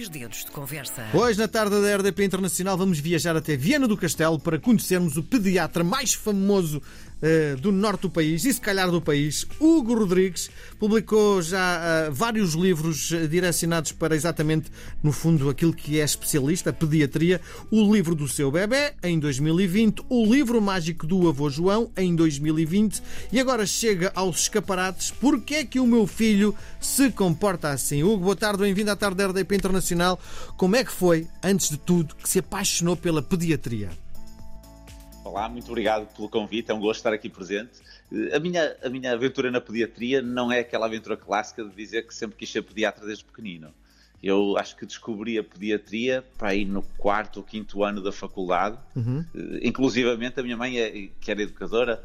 dois dedos de conversa. Hoje, na tarde da RDP Internacional, vamos viajar até Viana do Castelo para conhecermos o pediatra mais famoso do norte do país e, se calhar, do país, Hugo Rodrigues. Publicou já uh, vários livros uh, direcionados para exatamente, no fundo, aquilo que é especialista, a pediatria. O livro do seu bebê, em 2020. O livro mágico do avô João, em 2020. E agora chega aos escaparates. Porquê é que o meu filho se comporta assim? Hugo, boa tarde, bem-vindo à tarde da RDP Internacional. Como é que foi, antes de tudo, que se apaixonou pela pediatria? Olá, muito obrigado pelo convite, é um gosto estar aqui presente. A minha, a minha aventura na pediatria não é aquela aventura clássica de dizer que sempre quis ser pediatra desde pequenino. Eu acho que descobri a pediatria para ir no quarto ou quinto ano da faculdade. Uhum. Inclusivamente, a minha mãe, é, que era educadora,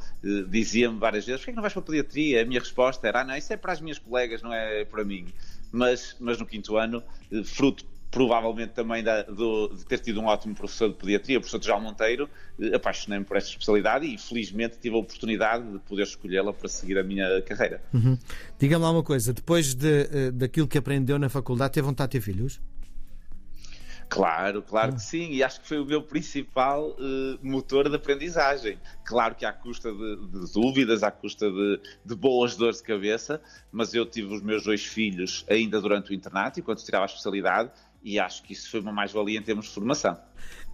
dizia-me várias vezes: porquê que não vais para a pediatria? A minha resposta era: ah, não, isso é para as minhas colegas, não é para mim. Mas, mas no quinto ano, fruto provavelmente também da, do, de ter tido um ótimo professor de pediatria, o professor Tejal Monteiro, eh, apaixonei-me por esta especialidade e felizmente tive a oportunidade de poder escolhê-la para seguir a minha carreira. Uhum. Diga-me lá uma coisa, depois de, uh, daquilo que aprendeu na faculdade, teve vontade de ter filhos? Claro, claro que sim, e acho que foi o meu principal uh, motor de aprendizagem. Claro que à custa de, de dúvidas, à custa de, de, boas dores de cabeça, mas eu tive os meus dois filhos ainda durante o internato, enquanto tirava a especialidade, e acho que isso foi uma mais-valia em termos de formação.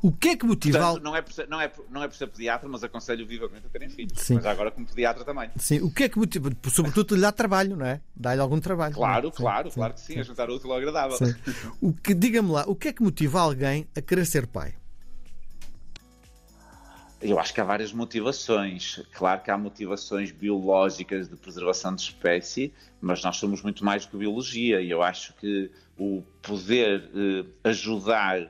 O que é que motiva. Portanto, não, é por ser, não, é, não é por ser pediatra, mas aconselho vivamente a terem filhos. Sim. Mas agora como pediatra também. Sim, o que é que motiva? Sobretudo lhe dá trabalho, não é? Dá-lhe algum trabalho. Claro, sim, claro, sim, claro que sim, sim. a juntar útil ao agradável. Sim. O que, diga-me lá, o que é que motiva alguém a querer ser pai? Eu acho que há várias motivações. Claro que há motivações biológicas de preservação de espécie, mas nós somos muito mais do que biologia e eu acho que o poder eh, ajudar eh,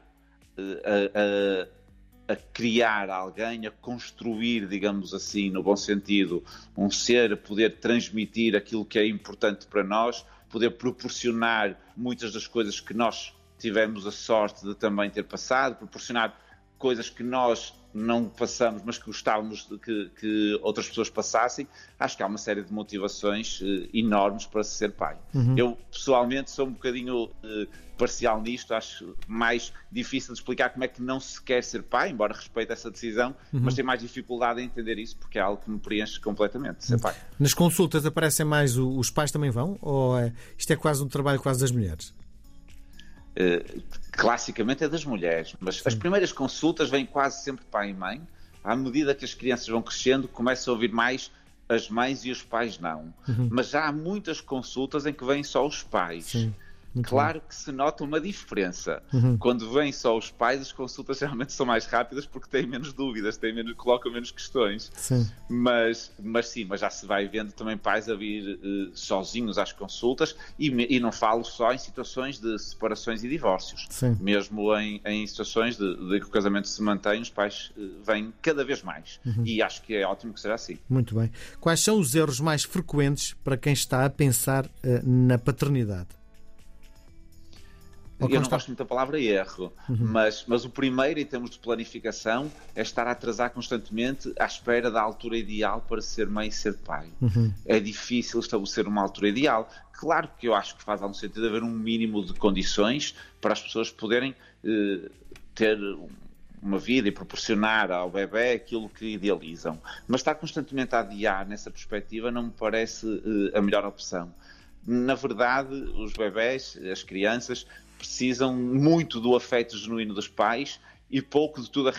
a, a, a, criar alguém, a construir, digamos assim, no bom sentido, um ser, poder transmitir aquilo que é importante para nós, poder proporcionar muitas das coisas que nós tivemos a sorte de também ter passado, proporcionar coisas que nós não passamos, mas que gostávamos que, que, outras pessoas passassem, acho que há uma série de motivações uh, enormes para se ser pai. Uhum. Eu, pessoalmente, sou um bocadinho uh, parcial nisto, acho mais difícil de explicar como é que não se quer ser pai, embora respeite essa decisão, uhum. mas tenho mais dificuldade em entender isso, porque é algo que me preenche completamente, ser pai. Nas consultas aparecem mais, os pais também vão? Ou é, isto é quase um trabalho quase das mulheres? Uh, classicamente é das mulheres, mas Sim. as primeiras consultas vêm quase sempre pai e mãe. À medida que as crianças vão crescendo, começa a ouvir mais as mães e os pais não. Uhum. Mas já há muitas consultas em que vêm só os pais. Sim. Muito claro bom. que se nota uma diferença. Uhum. Quando vêm só os pais, as consultas geralmente são mais rápidas porque têm menos dúvidas, têm menos, colocam menos questões. Sim. Mas, mas sim, mas já se vai vendo também pais a vir uh, sozinhos às consultas e, e, não falo só em situações de separações e divórcios. Sim. Mesmo em, em situações de, de, que o casamento se mantém, os pais uh, vêm cada vez mais. Uhum. E acho que é ótimo que seja assim. Muito bem. Quais são os erros mais frequentes para quem está a pensar uh, na paternidade? Eu não gosto muito da palavra erro, uhum. mas, mas o primeiro, em termos de planificação, é estar a atrasar constantemente à espera da altura ideal para ser mãe e ser pai. Uhum. É difícil estabelecer uma altura ideal. Claro que eu acho que faz algum sentido haver um mínimo de condições para as pessoas poderem eh, ter uma vida e proporcionar ao bebê aquilo que idealizam. Mas estar constantemente a adiar nessa perspectiva não me parece eh, a melhor opção. Na verdade, os bebés, as crianças, precisam muito do afeto genuíno dos pais e pouco de tudo,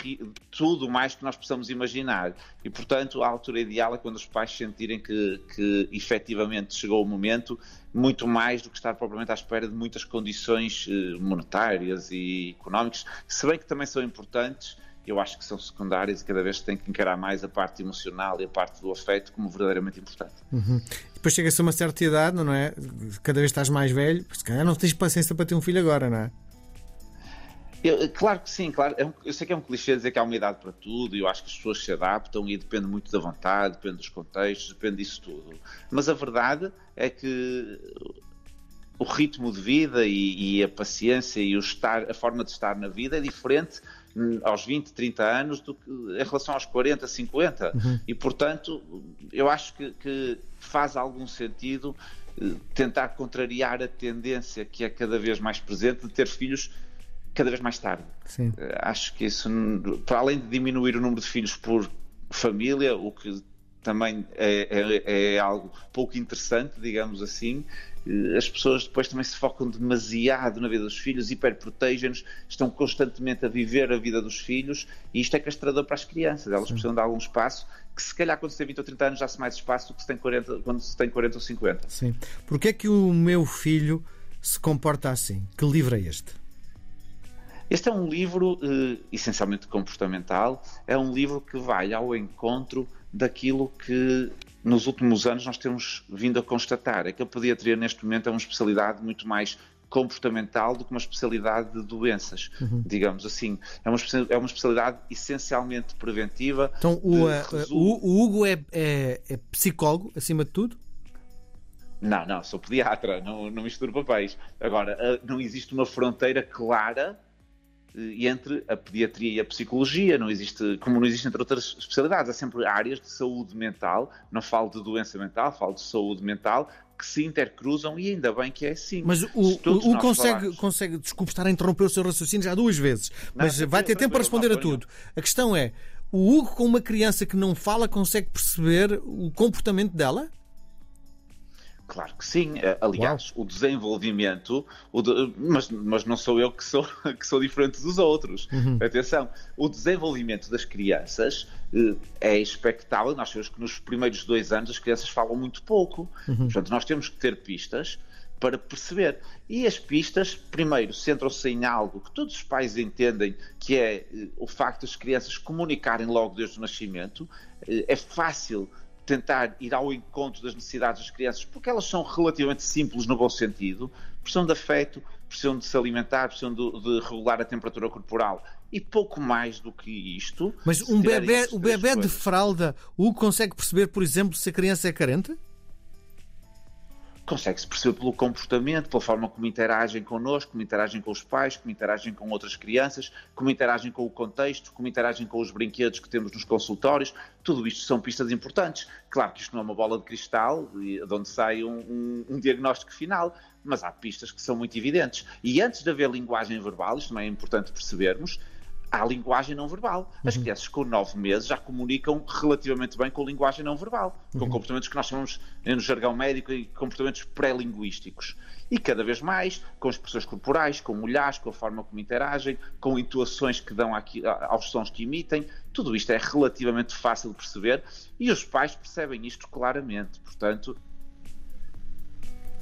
tudo mais que nós possamos imaginar. E, portanto, a altura ideal é quando os pais sentirem que, que efetivamente chegou o momento, muito mais do que estar propriamente à espera de muitas condições eh, monetárias e económicas, se bem que também são importantes, eu acho que são secundárias e cada vez tem que encarar mais a parte emocional e a parte do afeto como verdadeiramente importante. Uhum. Depois chega-se a uma certa idade, não é? Cada vez estás mais velho, se calhar não tens paciência para ter um filho agora, não é? Eu, claro que sim, claro. É eu sei que é um clichê dizer que há uma idade para tudo, e eu acho que as pessoas se adaptam e depende muito da vontade, depende dos contextos, depende disso tudo. Mas a verdade é que o ritmo de vida e, e a paciência e o estar, a forma de estar na vida é diferente aos 20, 30 anos do que em relação aos 40, 50. Uhum. E, portanto, eu acho que, que, faz algum sentido tentar contrariar a tendência que é cada vez mais presente de ter filhos cada vez mais tarde. Sim. Acho que isso, para além de diminuir o número de filhos por família, o que também é, é, é algo pouco interessante, digamos assim, as pessoas depois também se focam demasiado na vida dos filhos, hiperprotegem-nos, estão constantemente a viver a vida dos filhos e isto é castrador para as crianças. Elas Sim. precisam de algum espaço que se calhar quando se tem 20 ou 30 anos já se mais espaço do que se tem 40, quando se tem 40 ou 50. Sim. Porquê é que o meu filho se comporta assim? Que livro é este? Este é um livro eh, essencialmente comportamental, é um livro que vai ao encontro daquilo que nos últimos anos nós temos vindo a constatar. É que a pediatria neste momento é uma especialidade muito mais comportamental do que uma especialidade de doenças, uhum. digamos assim. É uma, é uma especialidade essencialmente preventiva. Então, o, uh, o, o Hugo é, é, é, psicólogo, acima de tudo? Não, não, sou pediatra, não, não misturo papéis. Agora, uh, não existe uma fronteira clara entre a pediatria e a psicologia, não existe, como não existe entre outras especialidades, há sempre áreas de saúde mental, não falo de doença mental, falo de saúde mental, que se intercruzam e ainda bem que é assim. Mas o, o, consegue, falarmos... consegue, desculpe estar a interromper o seu raciocínio já duas vezes, não, mas vai ter tempo para responder a tudo. A questão é, o Hugo com uma criança que não fala consegue perceber o comportamento dela? Claro que sim. Eh, aliás, Uau. o desenvolvimento, o de, mas, mas não sou eu que sou, que sou diferente dos outros. Uhum. Atenção, o desenvolvimento das crianças eh, é expectável. Nós sabemos que nos primeiros dois anos as crianças falam muito pouco. Uhum. Portanto, nós temos que ter pistas para perceber. E as pistas, primeiro, centram-se em algo que todos os pais entendem, que é eh, o facto das crianças comunicarem logo desde o nascimento. É fácil tentar ir ao encontro das necessidades das crianças, porque elas são relativamente simples no bom sentido, precisam de afeto, precisam de se alimentar, precisam de, de regular a temperatura corporal e pouco mais do que isto. Mas um bebê, o bebê de fralda, o consegue perceber, por exemplo, se a criança é carente? Consegue-se perceber pelo comportamento, pela forma como interagem connosco, como interagem com os pais, como interagem com outras crianças, como interagem com o contexto, como interagem com os brinquedos que temos nos consultórios. Tudo isto são pistas importantes. Claro que isto não é uma bola de cristal de onde sai um, um, um diagnóstico final, mas há pistas que são muito evidentes. E antes de haver linguagem verbal, isto também é importante percebermos, há linguagem não verbal. As uhum. crianças com nove meses já comunicam relativamente bem com linguagem não verbal, com uhum. comportamentos que nós chamamos no jargão médico e comportamentos pré-linguísticos. E cada vez mais com expressões corporais, com olhares, com a forma como interagem, com intuações que dão aqui, aos sons que emitem. Tudo isto é relativamente fácil de perceber e os pais percebem isto claramente. Portanto,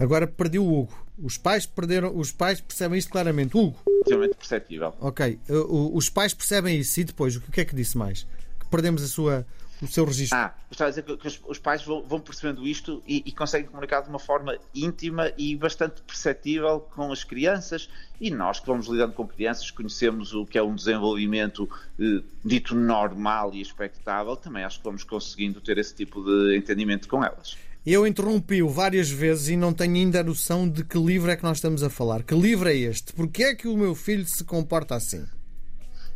Agora perdi o Hugo. Os pais perderam, os pais percebem isto claramente. Hugo. Extremamente perceptível. Ok. Os pais percebem isso e depois o que é que disse mais? Que perdemos a sua, o seu registro. Ah, estava a dizer que os pais vão percebendo isto e, e, conseguem comunicar de uma forma íntima e bastante perceptível com as crianças. E nós que vamos lidando com crianças, conhecemos o que é um desenvolvimento eh, dito normal e expectável, também acho que vamos conseguindo ter esse tipo de entendimento com elas. Eu interrompi-o várias vezes e não tenho ainda a noção de que livro é que nós estamos a falar. Que livro é este? Porquê é que o meu filho se comporta assim?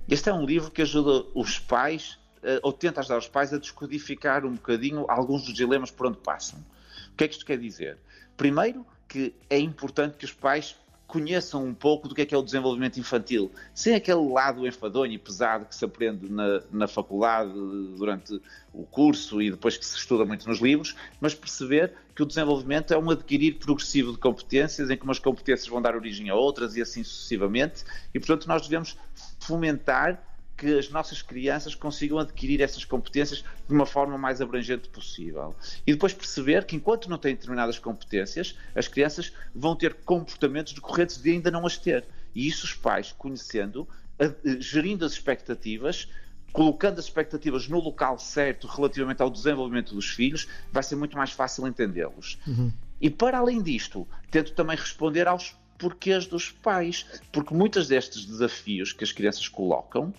Este é um livro que ajuda os pais, eh, ou tenta ajudar os pais a descodificar um bocadinho alguns dos dilemas por onde passam. O que é que isto quer dizer? Primeiro, que é importante que os pais conheçam um pouco do que é que é o desenvolvimento infantil, sem aquele lado enfadonho e pesado que se aprende na, na faculdade durante o curso e depois que se estuda muito nos livros, mas perceber que o desenvolvimento é um adquirir progressivo de competências, em que umas competências vão dar origem a outras e assim sucessivamente, e portanto nós devemos fomentar que as nossas crianças consigam adquirir essas competências de uma forma mais abrangente possível. E depois perceber que enquanto não têm determinadas competências, as crianças vão ter comportamentos decorrentes de ainda não as ter. E isso os pais, conhecendo, gerindo as expectativas, colocando as expectativas no local certo relativamente ao desenvolvimento dos filhos, vai ser muito mais fácil entendê-los. Uhum. E para além disto, tento também responder aos porquês dos pais, porque muitos destes desafios que as crianças colocam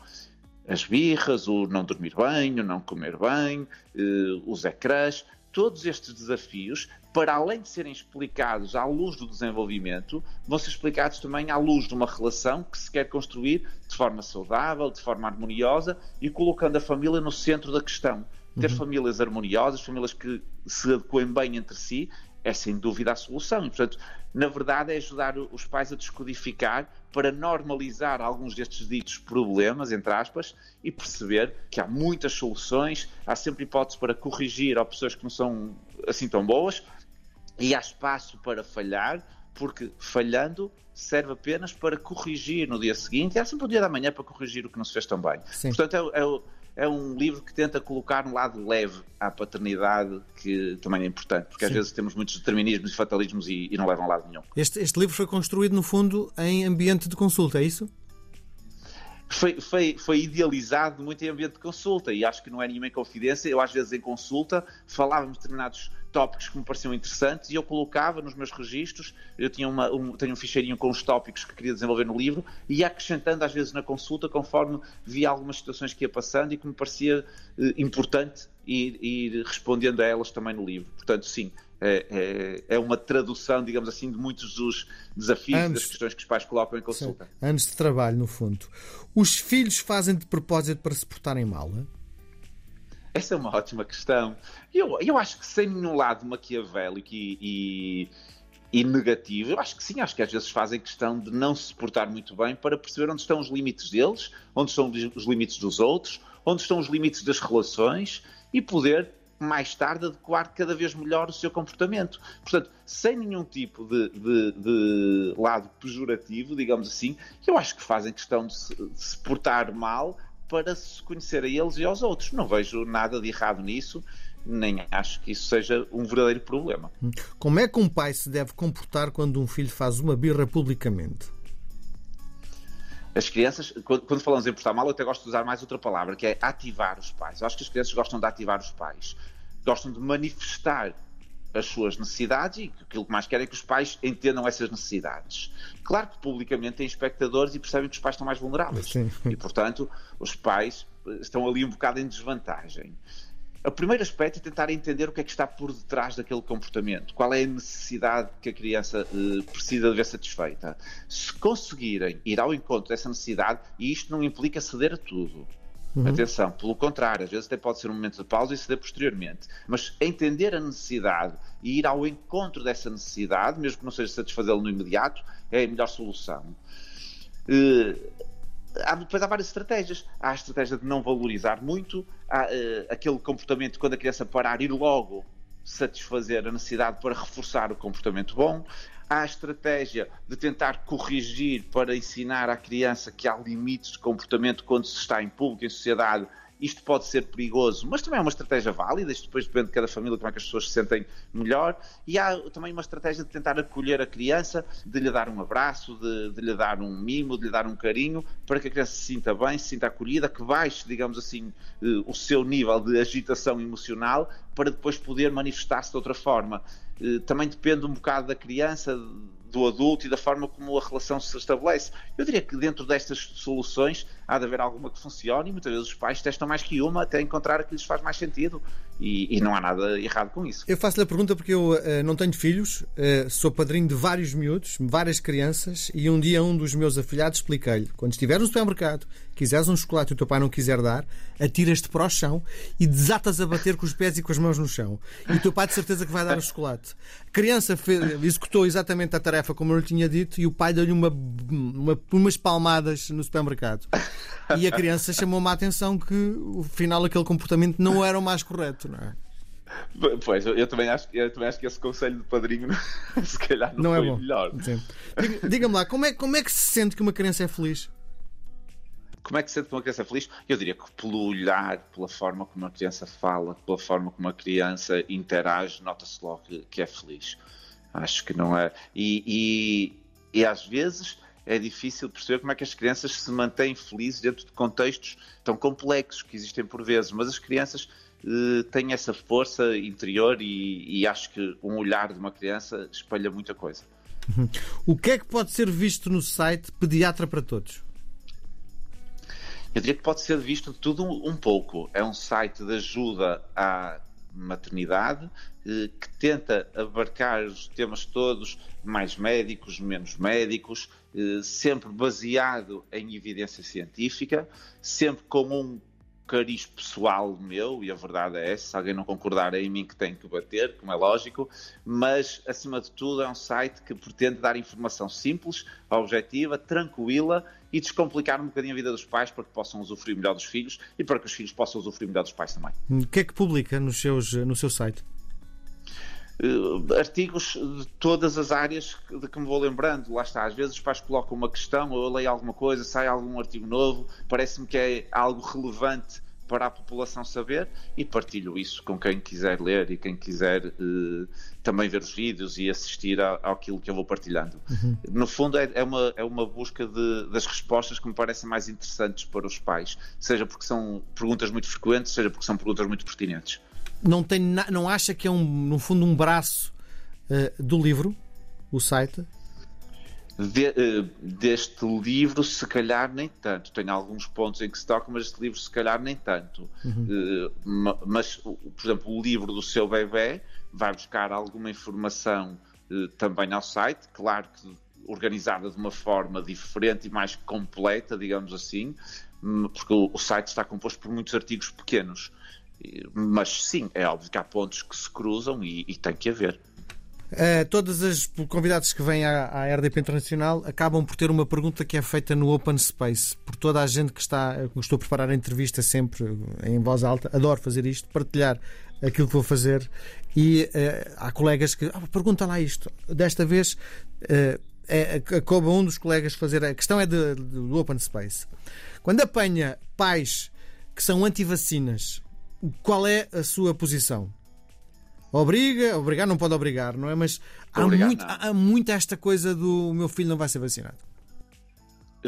as birras, o não dormir bem, o não comer bem, eh, os ecrãs, todos estes desafios, para além de serem explicados à luz do desenvolvimento, vão ser explicados também à luz de uma relação que se quer construir de forma saudável, de forma harmoniosa e colocando a família no centro da questão. Ter uhum. famílias harmoniosas, famílias que se adequem bem entre si, é sem dúvida a solução. Portanto, na verdade, é ajudar os pais a descodificar para normalizar alguns destes ditos problemas, entre aspas, e perceber que há muitas soluções, há sempre hipótese para corrigir opções que não são assim tão boas, e há espaço para falhar, porque falhando serve apenas para corrigir no dia seguinte, e há sempre o dia da manhã para corrigir o que não se fez tão bem. Sim. Portanto, é, é, é um livro que tenta colocar um lado leve à paternidade, que também é importante, porque Sim. às vezes temos muitos determinismos e fatalismos e, e não levam a lado nenhum. Este, este livro foi construído, no fundo, em ambiente de consulta, é isso? foi, foi, foi idealizado muito em ambiente de consulta e acho que não é nenhuma confidência. Eu, às vezes, em consulta, falava determinados tópicos que me pareciam interessantes e eu colocava nos meus registros. Eu tinha uma, um, tenho um ficheirinho com os tópicos que queria desenvolver no livro e ia acrescentando, às vezes, na consulta, conforme via algumas situações que ia passando e que me parecia eh, importante ir, ir respondendo a elas também no livro. Portanto, sim, é, é, é, uma tradução, digamos assim, de muitos dos desafios e das questões que os pais colocam em consulta. Sim. Anos de trabalho, no fundo. Os filhos fazem de propósito para se portarem mal? Hein? Essa é uma ótima questão. Eu, eu acho que sem nenhum lado maquiavélico e, e, e, negativo, eu acho que sim, acho que às vezes fazem questão de não se portar muito bem para perceber onde estão os limites deles, onde estão os limites dos outros, onde estão os limites das relações e poder mais tarde adequar cada vez melhor o seu comportamento. Portanto, sem nenhum tipo de, de, de lado pejorativo, digamos assim, eu acho que fazem questão de se, de se portar mal para se conhecer a eles e aos outros. Não vejo nada de errado nisso, nem acho que isso seja um verdadeiro problema. Como é que um pai se deve comportar quando um filho faz uma birra publicamente? As crianças, quando falamos em portar mal, eu até gosto de usar mais outra palavra, que é ativar os pais. Eu acho que as crianças gostam de ativar os pais. Gostam de manifestar as suas necessidades e aquilo que mais querem é que os pais entendam essas necessidades. Claro que publicamente têm espectadores e percebem que os pais estão mais vulneráveis. Sim. E, portanto, os pais estão ali um bocado em desvantagem. O primeiro aspecto é tentar entender o que é que está por detrás daquele comportamento, qual é a necessidade que a criança eh, precisa de ver satisfeita. Se conseguirem ir ao encontro dessa necessidade, e isto não implica ceder a tudo, Uhum. Atenção, pelo contrário, às vezes até pode ser um momento de pausa e ceder posteriormente. Mas entender a necessidade e ir ao encontro dessa necessidade, mesmo que não seja satisfazê-lo no imediato, é a melhor solução. Uh, há, depois há várias estratégias. Há a estratégia de não valorizar muito, há uh, aquele comportamento quando a criança parar, ir logo satisfazer a necessidade para reforçar o comportamento bom. Há a estratégia de tentar corrigir para ensinar à criança que há limites de comportamento quando se está em público, em sociedade, isto pode ser perigoso, mas também é uma estratégia válida, isto depois depende de cada família, como é que as pessoas se sentem melhor. E há também uma estratégia de tentar acolher a criança, de lhe dar um abraço, de, de lhe dar um mimo, de lhe dar um carinho, para que a criança se sinta bem, se sinta acolhida, que baixe, digamos assim, eh, o seu nível de agitação emocional, para depois poder manifestar-se de outra forma. Eh, também depende um bocado da criança, do adulto e da forma como a relação se estabelece. Eu diria que dentro destas soluções há de haver alguma que funcione e muitas vezes os pais testam mais que uma até encontrar a que lhes faz mais sentido e, e não há nada errado com isso. Eu faço-lhe a pergunta porque eu uh, não tenho filhos, uh, sou padrinho de vários miúdos, várias crianças e um dia um dos meus afilhados expliquei-lhe, quando estiver no supermercado, quiseres um chocolate e o teu pai não quiser dar, atiras-te para o chão e desatas a bater com os pés e com as mãos no chão. E o teu pai de certeza que vai dar o chocolate. A criança fez, executou exatamente a tarefa como eu lhe tinha dito e o pai deu-lhe uma, uma, umas palmadas no supermercado. E a criança chamou-me a atenção que, o final, aquele comportamento não era o mais correto, não é? Pois, eu também, acho, eu também acho que esse conselho de padrinho se calhar não, não é foi bom. melhor. Diga-me lá, como é, como é que se sente que uma criança é feliz? Como é que se sente que uma criança é feliz? Eu diria que pelo olhar, pela forma como uma criança fala, pela forma como uma criança interage, nota-se logo que, que, é feliz. Acho que não é. E, e, e às vezes é difícil perceber como é que as crianças se mantêm felizes dentro de contextos tão complexos que existem por vezes, mas as crianças eh, têm essa força interior e, e, acho que um olhar de uma criança espelha muita coisa. Uhum. O que é que pode ser visto no site Pediatra para Todos? Eu diria que pode ser visto tudo um pouco. É um site de ajuda à maternidade, eh, que tenta abarcar os temas todos, mais médicos, menos médicos, eh, sempre baseado em evidência científica, sempre com um cariz pessoal meu, e a verdade é essa, se alguém não concordar é em mim que tem que bater, como é lógico, mas acima de tudo é um site que pretende dar informação simples, objetiva, tranquila e descomplicar um bocadinho a vida dos pais para que possam usufruir melhor dos filhos e para que os filhos possam usufruir melhor dos pais também. O que é que publica nos seus, no seu site? Uh, artigos de todas as áreas de que me vou lembrando. Lá está, às vezes os pais colocam uma questão, ou eu leio alguma coisa, sai algum artigo novo, parece-me que é algo relevante para a população saber e partilho isso com quem quiser ler e quem quiser uh, também ver os vídeos e assistir a, àquilo que eu vou partilhando. Uhum. No fundo, é, é, uma, é uma busca de, das respostas que me parecem mais interessantes para os pais, seja porque são perguntas muito frequentes, seja porque são perguntas muito pertinentes não, tem não acha que é, um, no fundo, um braço uh, do livro, o site? De, uh, deste livro, se calhar nem tanto. Tem alguns pontos em que se toca, mas este livro, se calhar nem tanto. Uhum. Uh, mas, por exemplo, o livro do seu bebê vai buscar alguma informação também ao site, claro que organizada de uma forma diferente e mais completa, digamos assim, porque o site está composto por muitos artigos pequenos. Mas sim, é óbvio que há pontos que se cruzam e, e tem que haver. Uh, todas as convidados que vêm à, à, RDP Internacional acabam por ter uma pergunta que é feita no Open Space. Por toda a gente que está, que estou a preparar a entrevista sempre em voz alta, adoro fazer isto, partilhar aquilo que vou fazer. E uh, há colegas que ah, pergunta lá isto. Desta vez uh, é, acaba um dos colegas fazer. A questão é de, de, do Open Space. Quando apanha pais que são anti-vacinas qual é a sua posição? Obriga, obrigar não pode obrigar, não é? Mas há, muito, há muito esta coisa do meu filho não vai ser vacinado.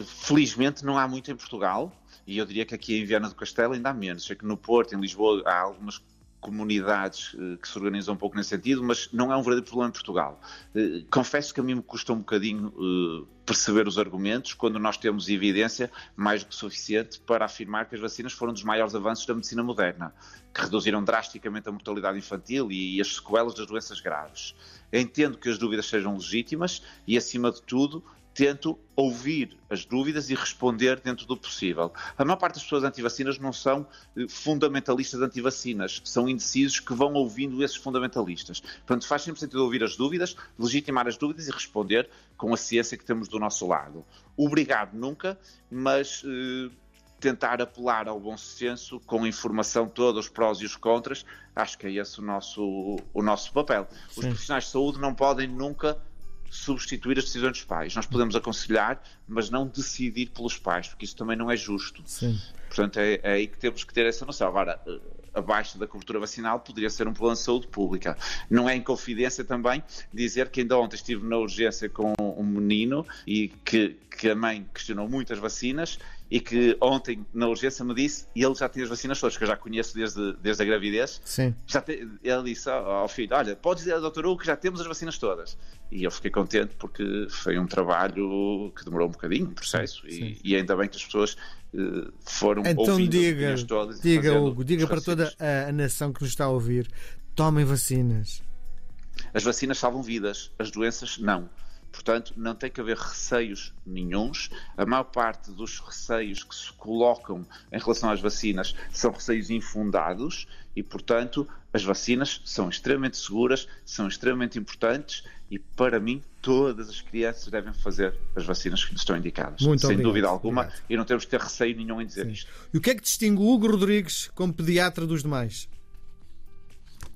Felizmente não há muito em Portugal e eu diria que aqui em Viana do Castelo ainda há menos. Sei que no Porto, em Lisboa, há algumas comunidades uh, que se organizam um pouco nesse sentido, mas não é um verdadeiro problema em Portugal. Uh, confesso que a mim me custa um bocadinho uh, perceber os argumentos quando nós temos evidência mais do que suficiente para afirmar que as vacinas foram dos maiores avanços da medicina moderna, que reduziram drasticamente a mortalidade infantil e, as sequelas das doenças graves. Entendo que as dúvidas sejam legítimas e, acima de tudo, tento ouvir as dúvidas e responder dentro do possível. A maior parte das pessoas anti-vacinas não são eh, fundamentalistas anti-vacinas, são indecisos que vão ouvindo esses fundamentalistas. Portanto, faz sempre sentido ouvir as dúvidas, legitimar as dúvidas e responder com a ciência que temos do nosso lado. Obrigado nunca, mas eh, tentar apelar ao bom senso com a informação toda, os prós e os contras, acho que é esse o nosso, o nosso papel. Os Sim. profissionais de saúde não podem nunca substituir as decisões dos pais. Nós podemos aconselhar, mas não decidir pelos pais, porque isso também não é justo. Sim. Portanto, é, é aí que temos que ter essa noção. Agora, eh, abaixo da cobertura vacinal poderia ser um plano de saúde pública. Não é em confidência também dizer que ainda ontem estive na urgência com um menino e que, que a mãe questionou muito as vacinas e que ontem na urgência me disse, e ele já tinha as vacinas todas, que eu já conheço desde, desde a gravidez. Sim. Já te, ele disse ao filho: Olha, pode dizer ao doutor Hugo que já temos as vacinas todas. E eu fiquei contente porque foi um trabalho que demorou um bocadinho, um processo, e, e, ainda bem que as pessoas uh, foram então ouvindo diga, as todas. Diga, Hugo, diga para toda a, a nação que nos está a ouvir: tomem vacinas. As vacinas salvam vidas, as doenças não. Portanto, não tem que haver receios nenhums. A maior parte dos receios que se colocam em relação às vacinas são receios infundados e, portanto, as vacinas são extremamente seguras, são extremamente importantes e, para mim, todas as crianças devem fazer as vacinas que lhes estão indicadas. Muito sem obrigado. dúvida alguma, obrigado. e não temos que ter receio nenhum em dizer Sim. isto. E o que é que distingue o Hugo Rodrigues como pediatra dos demais?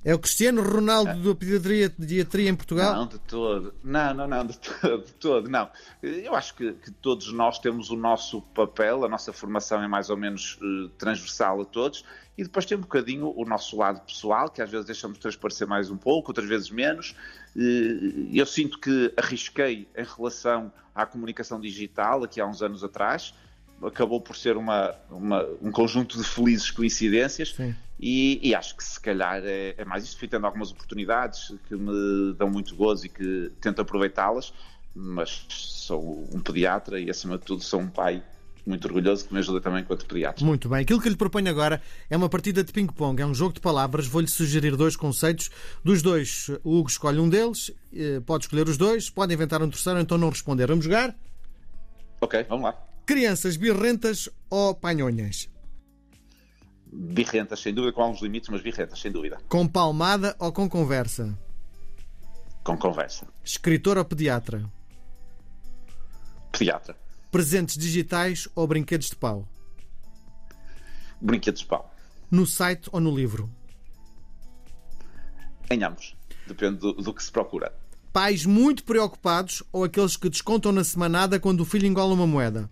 É o Cristiano Ronaldo da pediatria, pediatria em Portugal? Não, de todo. Não, não, não, de todo, de todo. Não. Eu acho que, que, todos nós temos o nosso papel, a nossa formação é mais ou menos uh, transversal a todos, e depois tem um bocadinho o nosso lado pessoal, que às vezes deixamos transparecer mais um pouco, outras vezes menos. Uh, eu sinto que arrisquei em relação à comunicação digital aqui há uns anos atrás acabou por ser uma, uma, um conjunto de felizes coincidências e, e, acho que se calhar é, é mais isto. Fui tendo algumas oportunidades que me dão muito gozo e que tento aproveitá-las, mas sou um pediatra e acima de tudo sou um pai muito orgulhoso que me ajuda também enquanto pediatra. Muito bem. Aquilo que lhe proponho agora é uma partida de ping-pong, é um jogo de palavras. Vou-lhe sugerir dois conceitos. Dos dois, o Hugo escolhe um deles, eh, pode escolher os dois, pode inventar um terceiro, então não responder. Vamos jogar? Ok, vamos lá. Crianças birrentas ou panhonhas? Birrentas, sem dúvida, com alguns limites, mas birrentas, sem dúvida. Com palmada ou com conversa? Com conversa. Escritor ou pediatra? Pediatra. Presentes digitais ou brinquedos de pau? Brinquedos de pau. No site ou no livro? Em ambos. Depende do, do que se procura. Pais muito preocupados ou aqueles que descontam na semanada quando o filho engola uma moeda?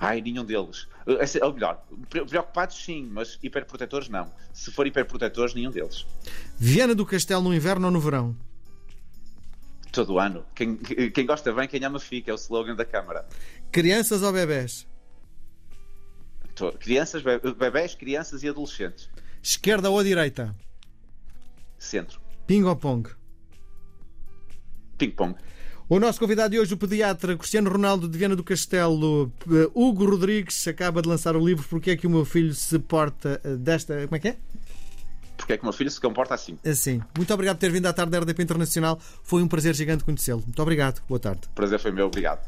Ai, nenhum deles. Eh, ou melhor, preocupados sim, mas hiperprotetores não. Se for hiperprotetores, nenhum deles. Viana do Castelo no inverno ou no verão? Todo ano. Quem, quem gosta bem, quem ama fica, é o slogan da Câmara. Crianças ou bebés? Crianças, bebés, crianças e adolescentes. Esquerda ou direita? Centro. Ping ou pong? Ping-pong. O nosso convidado de hoje, o pediatra Cristiano Ronaldo de Viana do Castelo, eh, Hugo Rodrigues, acaba de lançar o livro Porque é que o meu filho se porta eh, desta. Como é que é? Porque é que o meu filho se comporta assim. Assim. Muito obrigado por ter vindo à tarde da RDP Internacional. Foi um prazer gigante conhecê-lo. Muito obrigado. Boa tarde. O prazer foi meu. Obrigado.